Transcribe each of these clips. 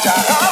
corpo sol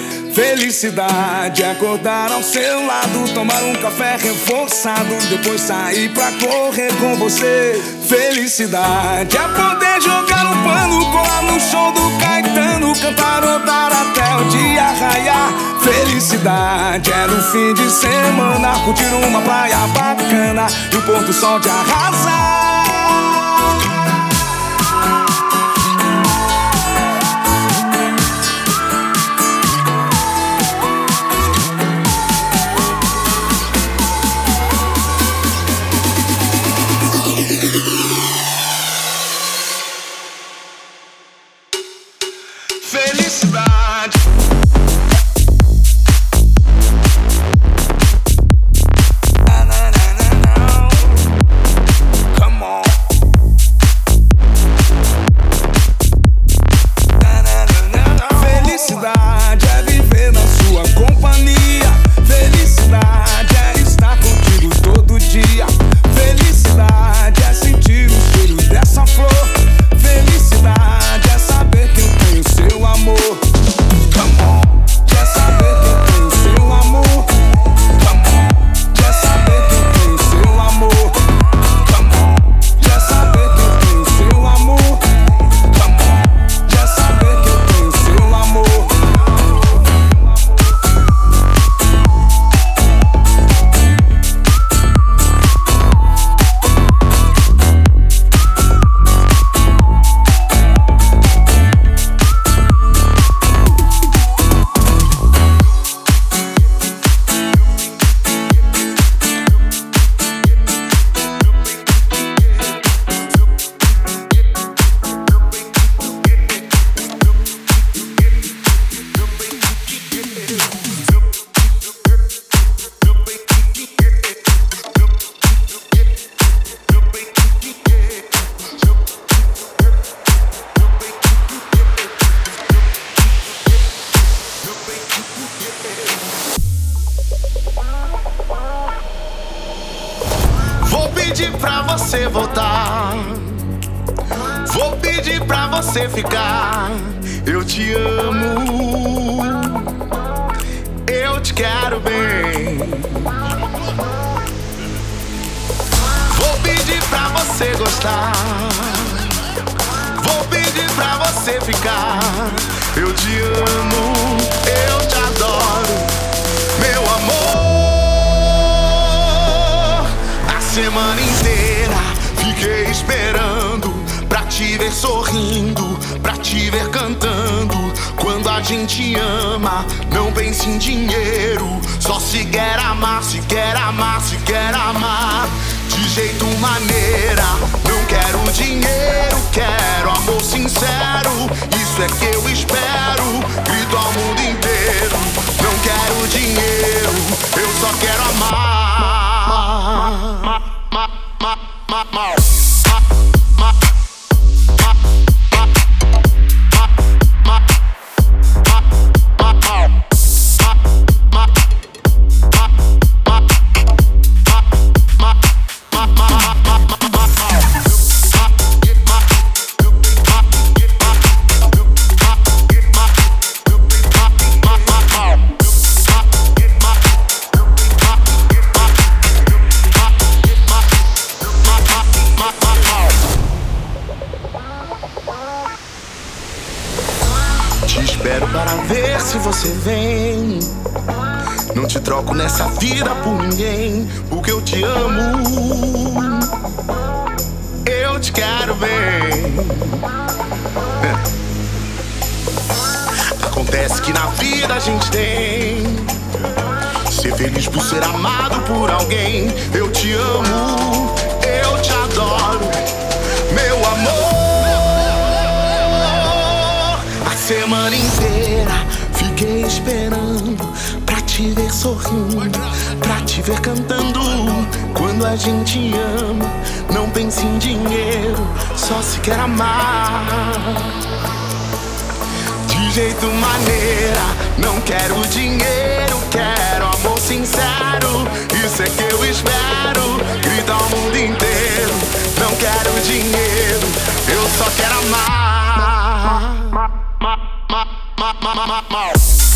Felicidade acordar ao seu lado, tomar um café reforçado, depois sair pra correr com você. Felicidade é poder jogar um pano, colar no show do Caetano, cantar rodar até o dia raiar. Felicidade é no fim de semana, curtir uma praia bacana e o porto sol de arrasar. pedir pra você ficar. Eu te amo, eu te quero bem. Vou pedir pra você gostar. Vou pedir pra você ficar. Eu te amo, eu te adoro, meu amor. A semana inteira fiquei esperando te ver sorrindo, pra te ver cantando. Quando a gente ama, não pense em dinheiro. Só se quer amar, se quer amar, se quer amar. De jeito maneira, não quero dinheiro, quero amor sincero. Isso é que eu espero, grito ao mundo inteiro. Não quero dinheiro, eu só quero amar. nessa Acontece que na vida a gente tem ser feliz por ser amado por alguém. Eu te amo, eu te adoro, meu amor. A semana inteira fiquei esperando te ver sorrindo, pra te ver cantando. Quando a gente ama, não pense em dinheiro, só se quer amar. Jeito maneira, não quero dinheiro, quero amor sincero. Isso é que eu espero, grita ao mundo inteiro. Não quero dinheiro, eu só quero amar. something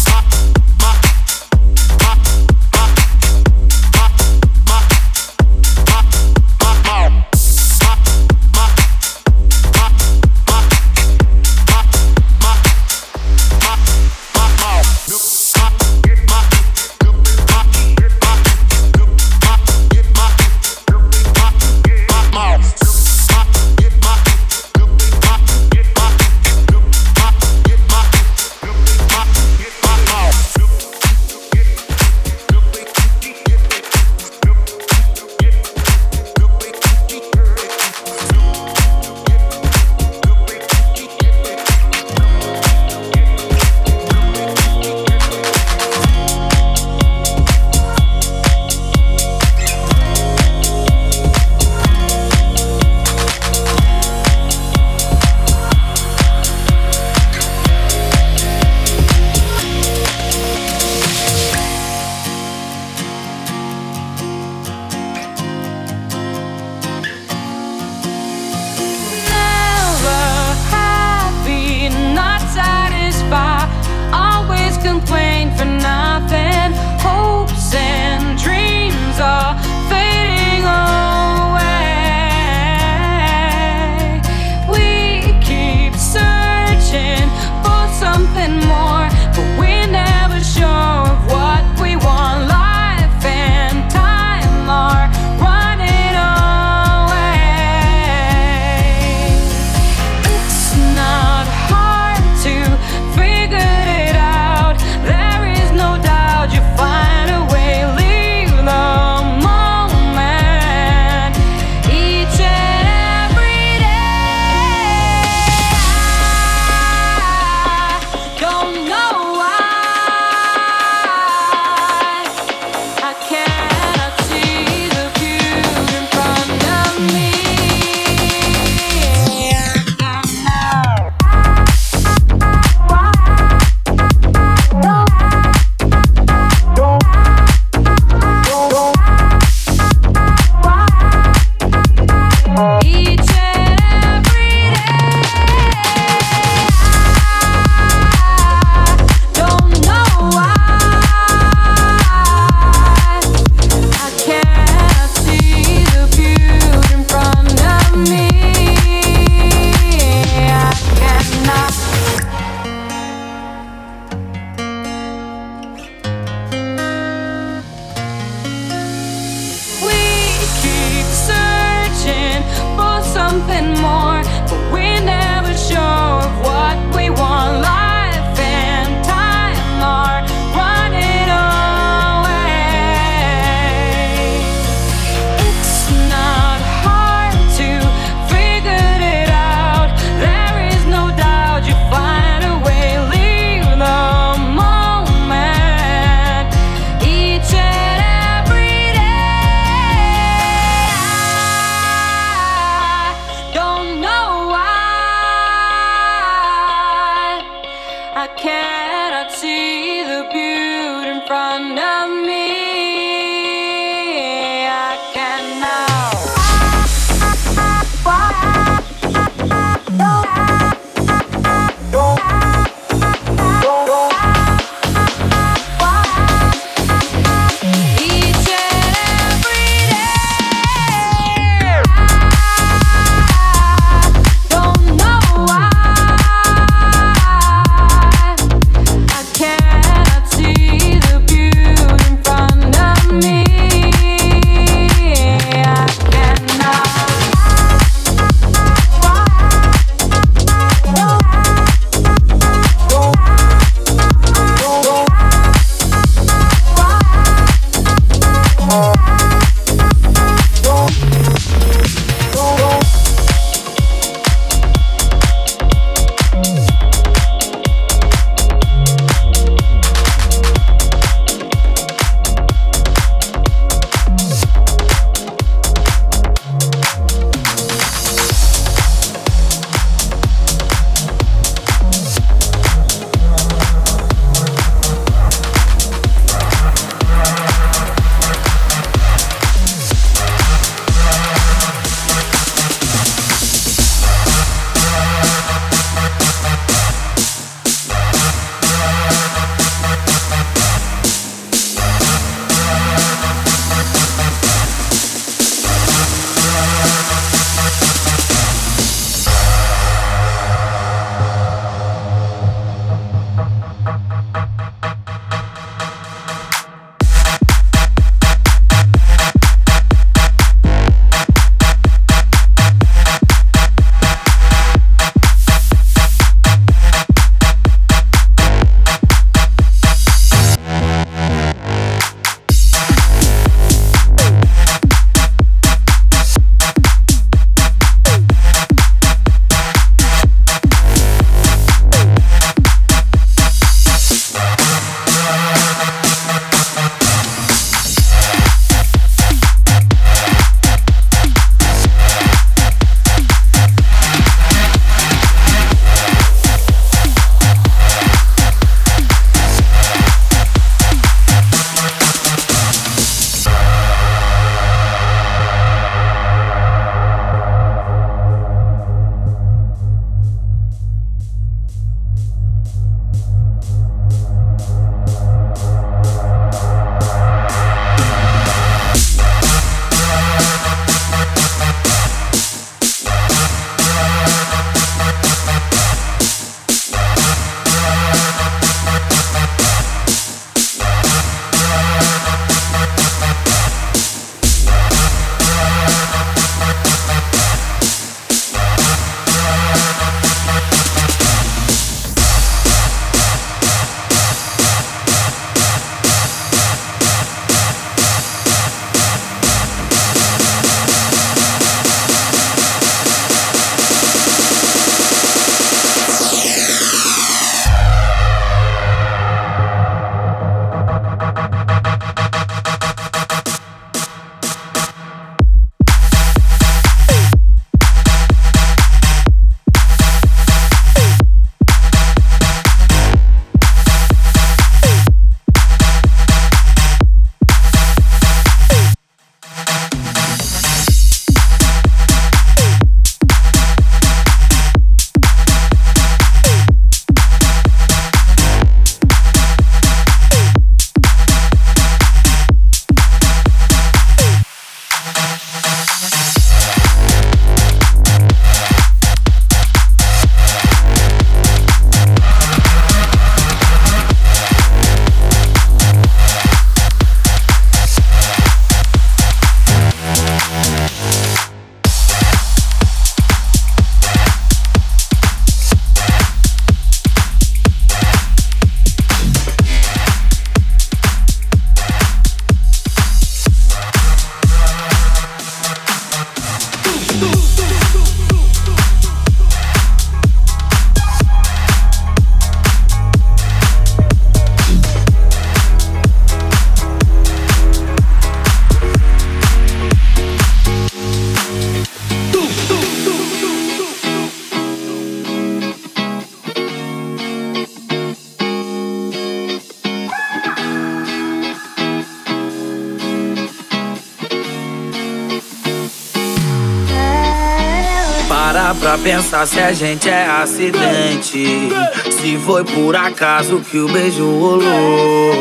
pensar se a gente é acidente. Se foi por acaso que o beijo rolou.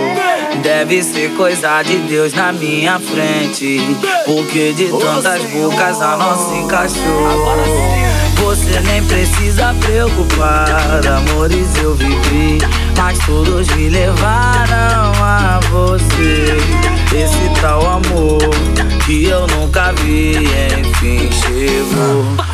Deve ser coisa de Deus na minha frente. Porque de tantas bocas a nossa encaixou. Você nem precisa preocupar, amores eu vivi, mas todos me levaram a você. Esse tal amor que eu nunca vi, enfim chegou.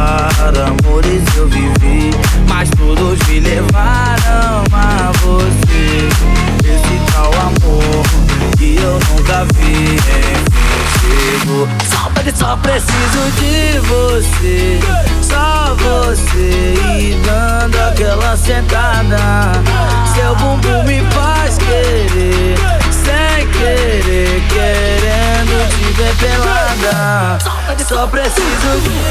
amores eu vivi, mas todos me levaram a você. Esse tal amor que eu nunca vi, enfim chego. Só, só preciso de você, só você e dando aquela sentada. Seu bumbum me faz querer, sem querer, querendo te ver pelada. Só preciso de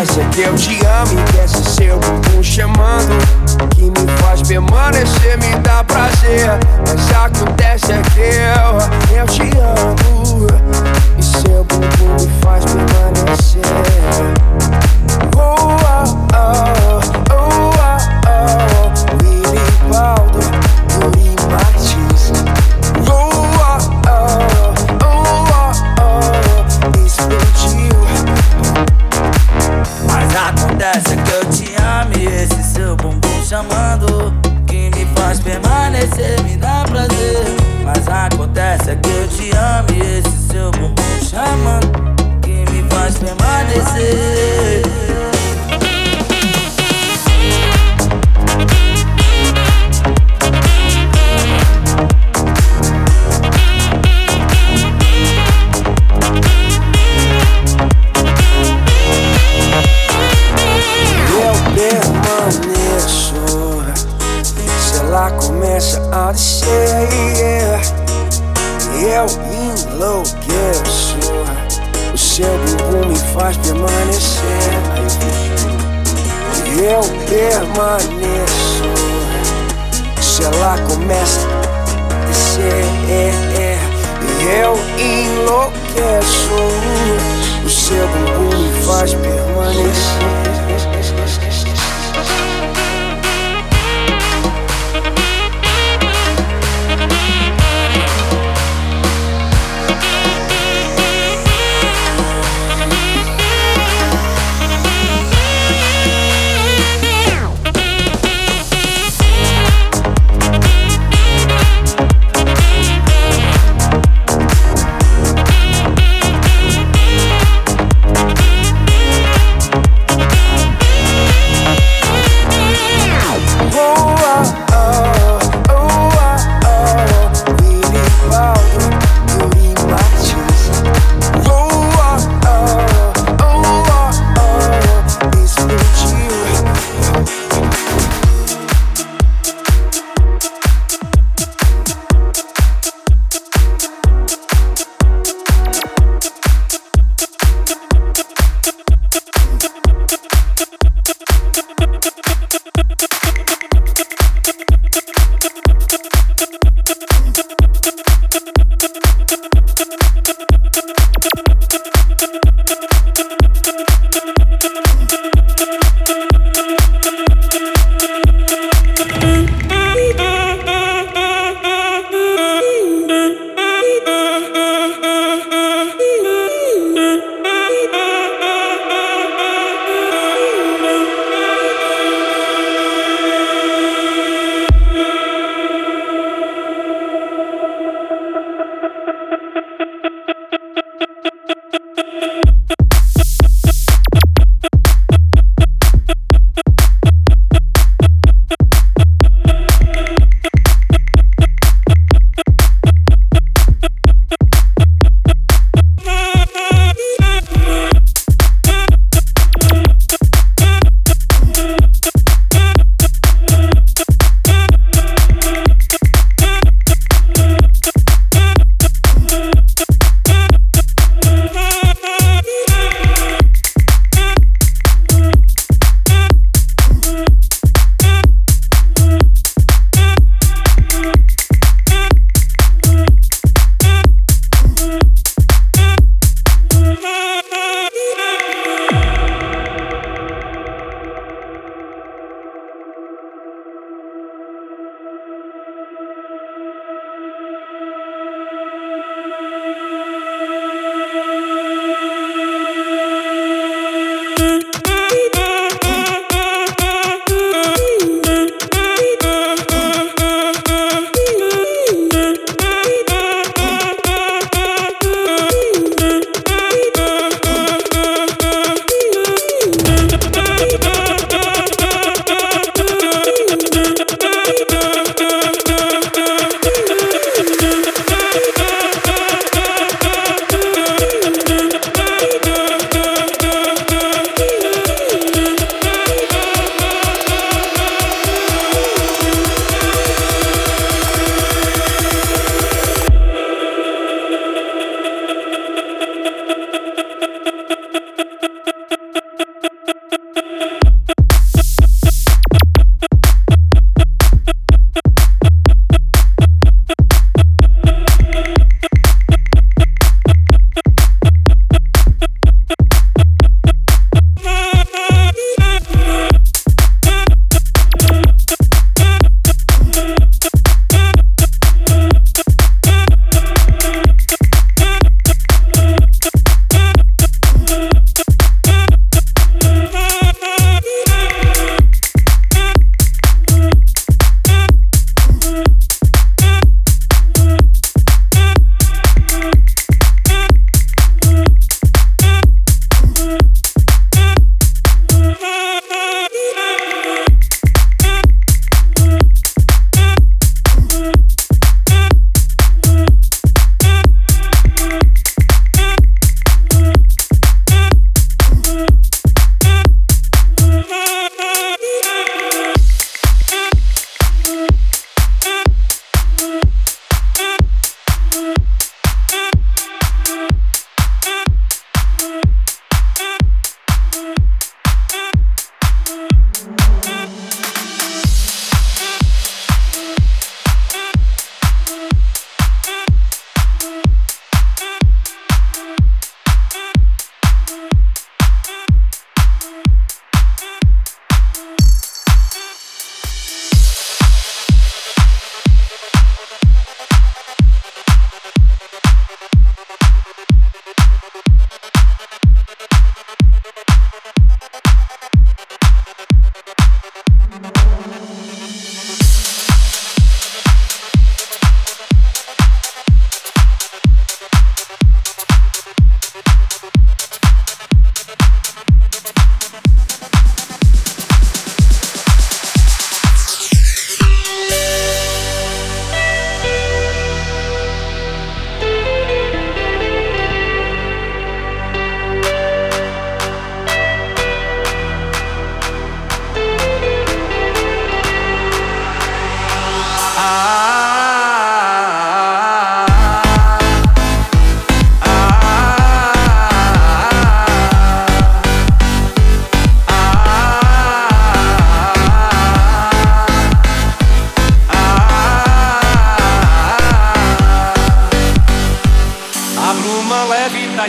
é que eu te amo e desce seu? Bumbum chamando Que me faz permanecer, me dá prazer. Mas acontece é que eu, eu te amo. E seu bumbum me faz permanecer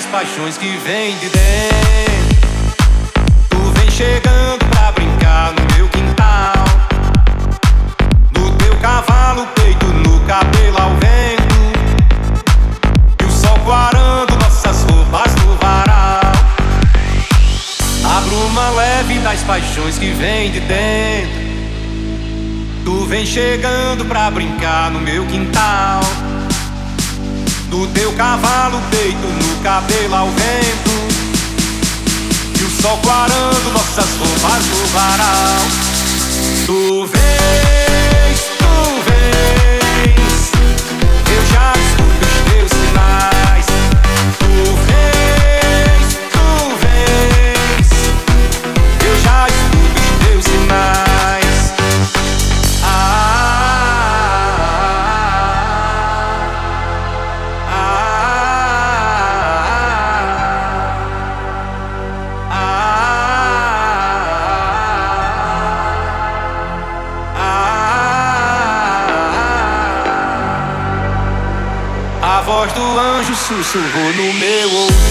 paixões que vem de dentro. Tu vem chegando pra brincar no meu quintal. No teu cavalo, peito, no cabelo ao vento. E o sol quarando nossas roupas no varal. A bruma leve das paixões que vem de dentro. Tu vem chegando pra brincar no meu quintal. Do teu cavalo peito no cabelo ao vento. E o sol clarando nossas roupas no varal. Tu vens, tu vens. Eu já escuto os teus sinais. Tu vens, sussurrou no meu ouvido.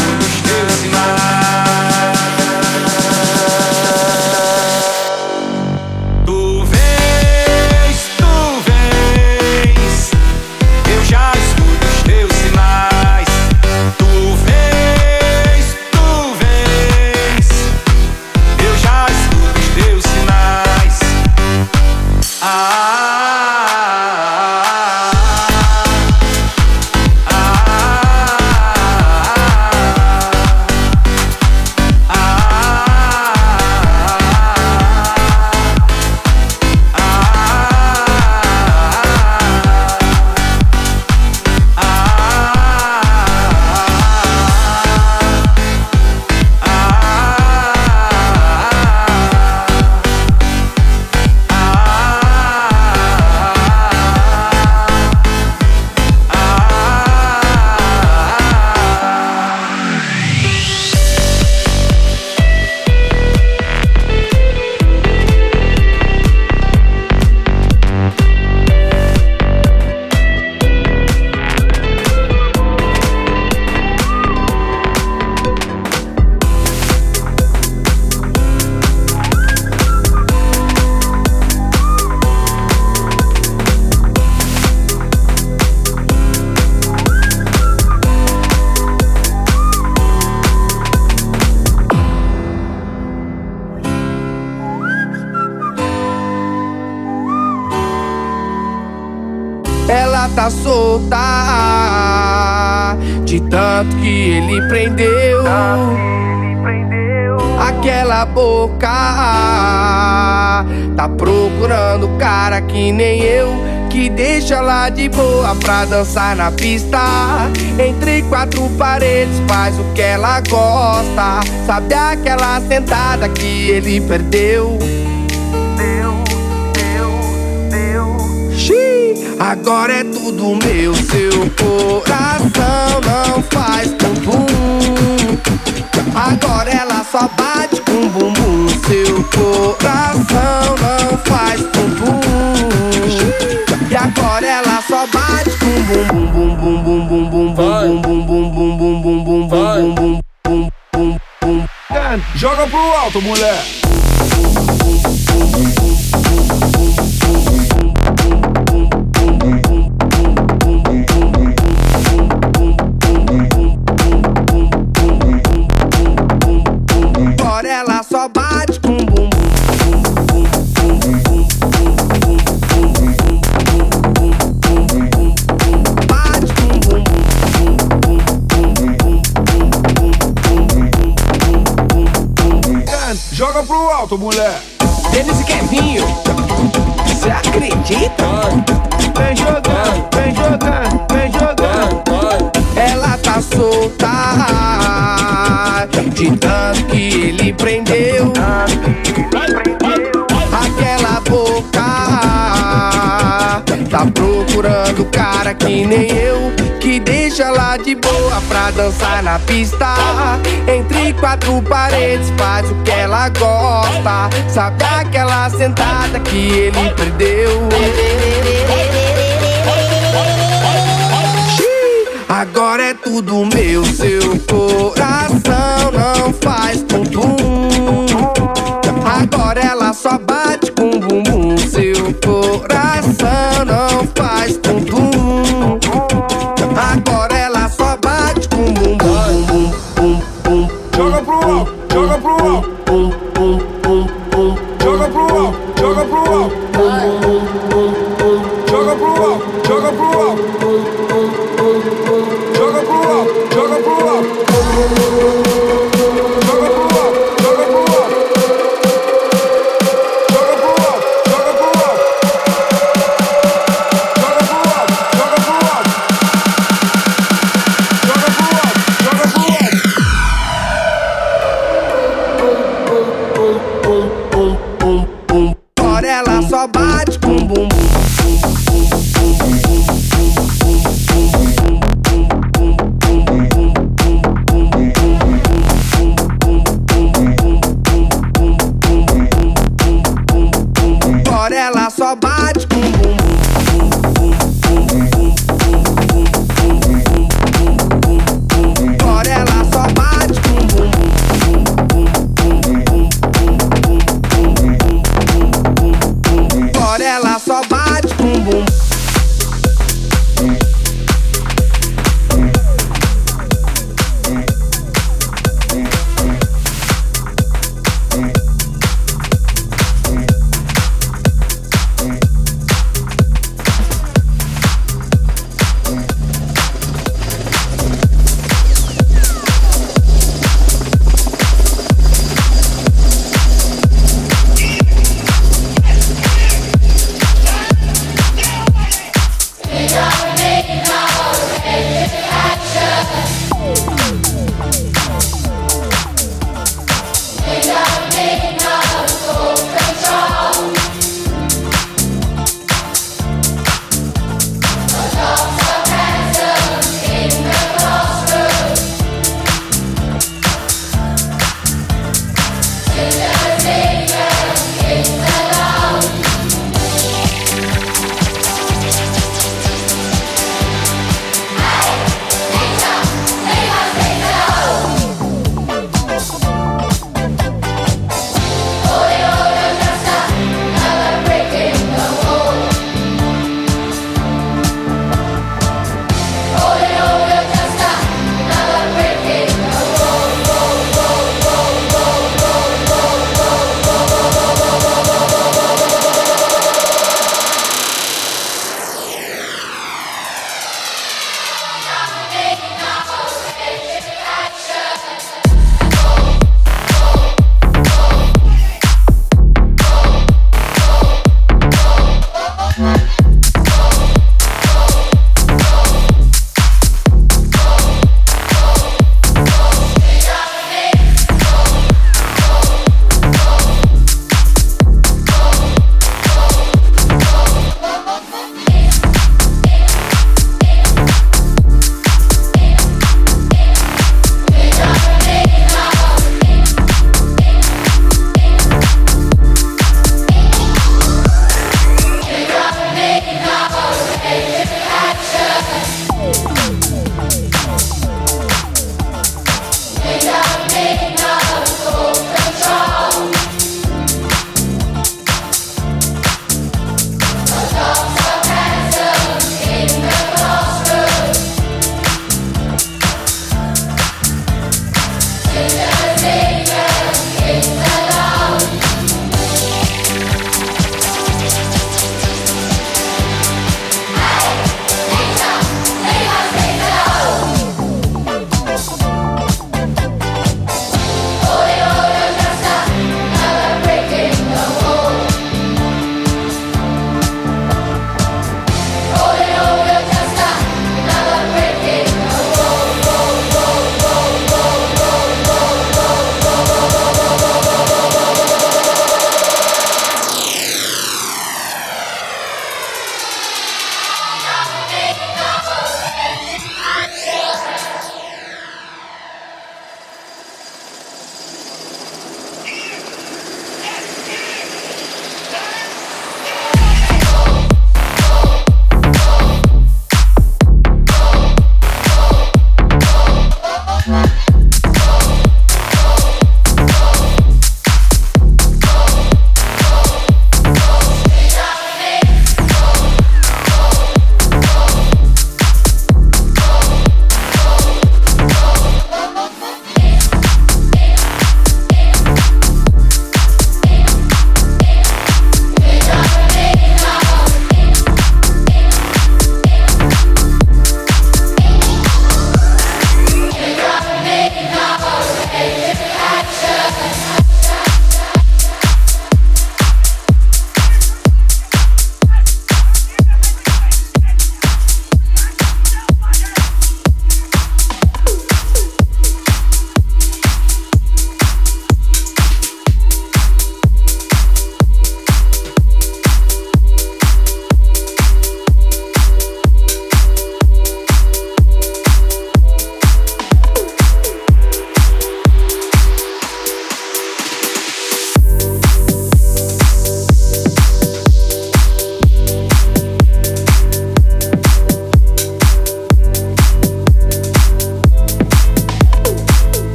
Ela tá solta de tanto que ele prendeu. Aquela boca tá procurando cara que nem eu. Que deixa lá de boa pra dançar na pista. Entre quatro paredes, faz o que ela gosta. Sabe aquela sentada que ele perdeu? Agora é tudo meu, seu coração não faz bumbum. Agora ela só bate com bumbum, seu coração não faz bumbum. E agora ela só bate com bumbum, bum bum bum bum bum bum bum bum bum bum bum bum bum bum bum bum bum bum Joga pro alto, mulher. moto, mulher. Denis e Kevinho, cê acredita? Vem jogando, vem jogando, vem jogando. Ela tá solta de tanto que ele prendeu. Aquela boca tá procurando cara que nem eu que deixa lá de boa pra dançar na pista. Entre quatro paredes, faz o que ela gosta. Sabe aquela sentada que ele perdeu? Agora é tudo meu, seu coração não faz ponto. Agora ela só bate.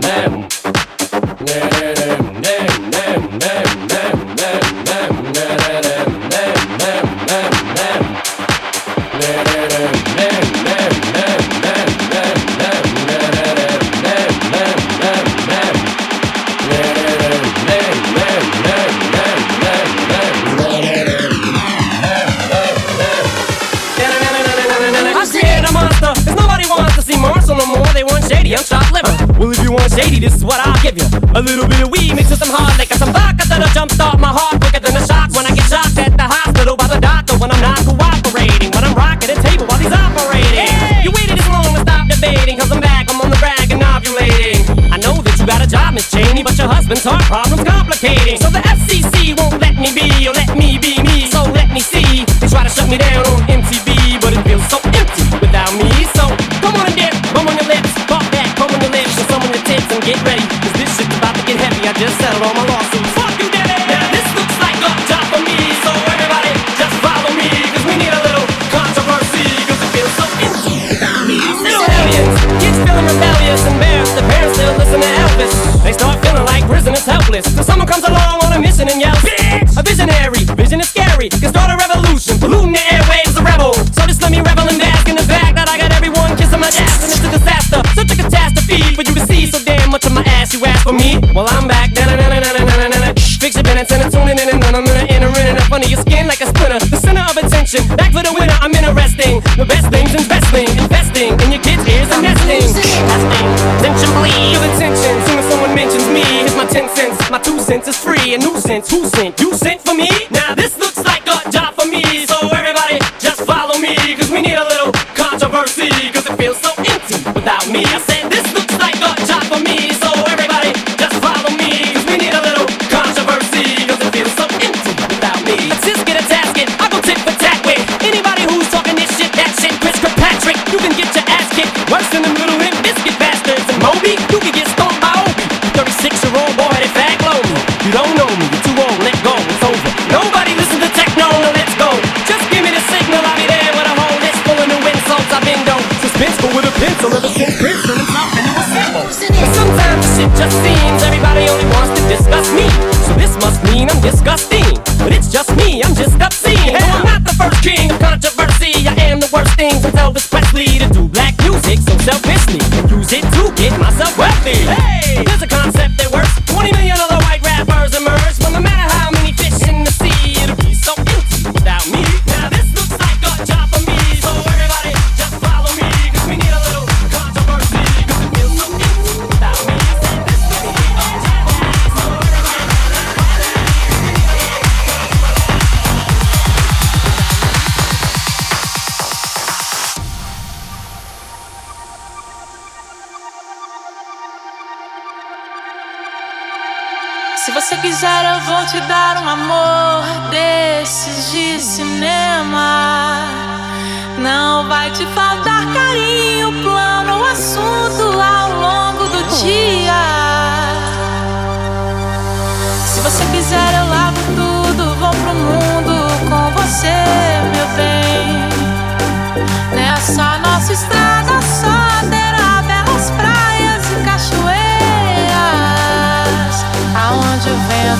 Nem. Nem. them. Husband's heart problem's complicating. So the FCC won't let me be, or let me be me, so let me see. They try to shut me down on MTV, but it feels so empty without me. So come on and dip, come on your lips, pop back, come on your lips, and some on your tits, and get ready, cause this shit's about to get heavy. I just settled all my lawsuits. Fuck you, Debbie! Now this looks like a job for me, so everybody just follow me, cause we need a little controversy, cause it feels so empty without me. Aliens, kids feeling rebellious, embarrassed, the parents still listen to Elvis. Helpless, so someone comes along on a mission and yells, Bitch! A visionary, vision is scary, can start a revolution, polluting the airwaves, a rebel. So just let me revel and bask in the fact that I got everyone kissing my ass, and it's a disaster, such a catastrophe for you to see so damn much of my ass. You ask for me, well I'm back. Na na na na na na na na. Fix your minutes and tuning in and then I'm gonna enter in and up under your skin like a splinter. The center of attention, back for the winner. I'm interesting. The best things investing, investing in your kids' ears and nesting. Ten cents, my two cents is free. A nuisance, who sent? You sent for me? Now this looks like just seems everybody only wants to discuss me. So this must mean I'm disgusting.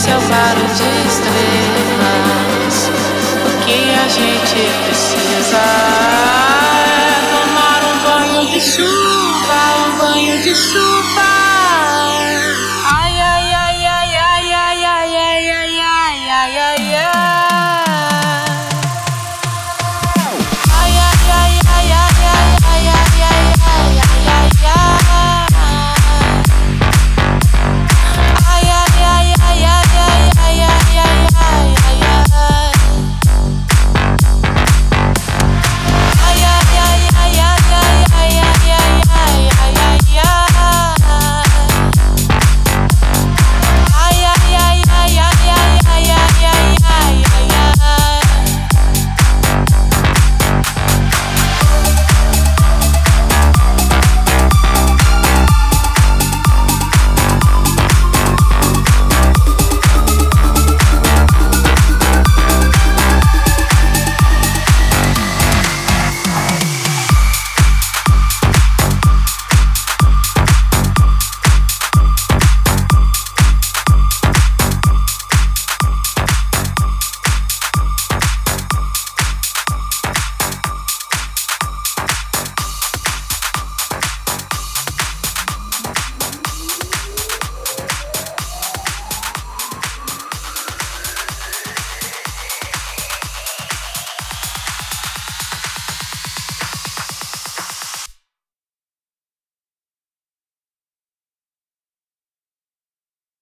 Seu é barulho de estrelas, o que a gente precisa.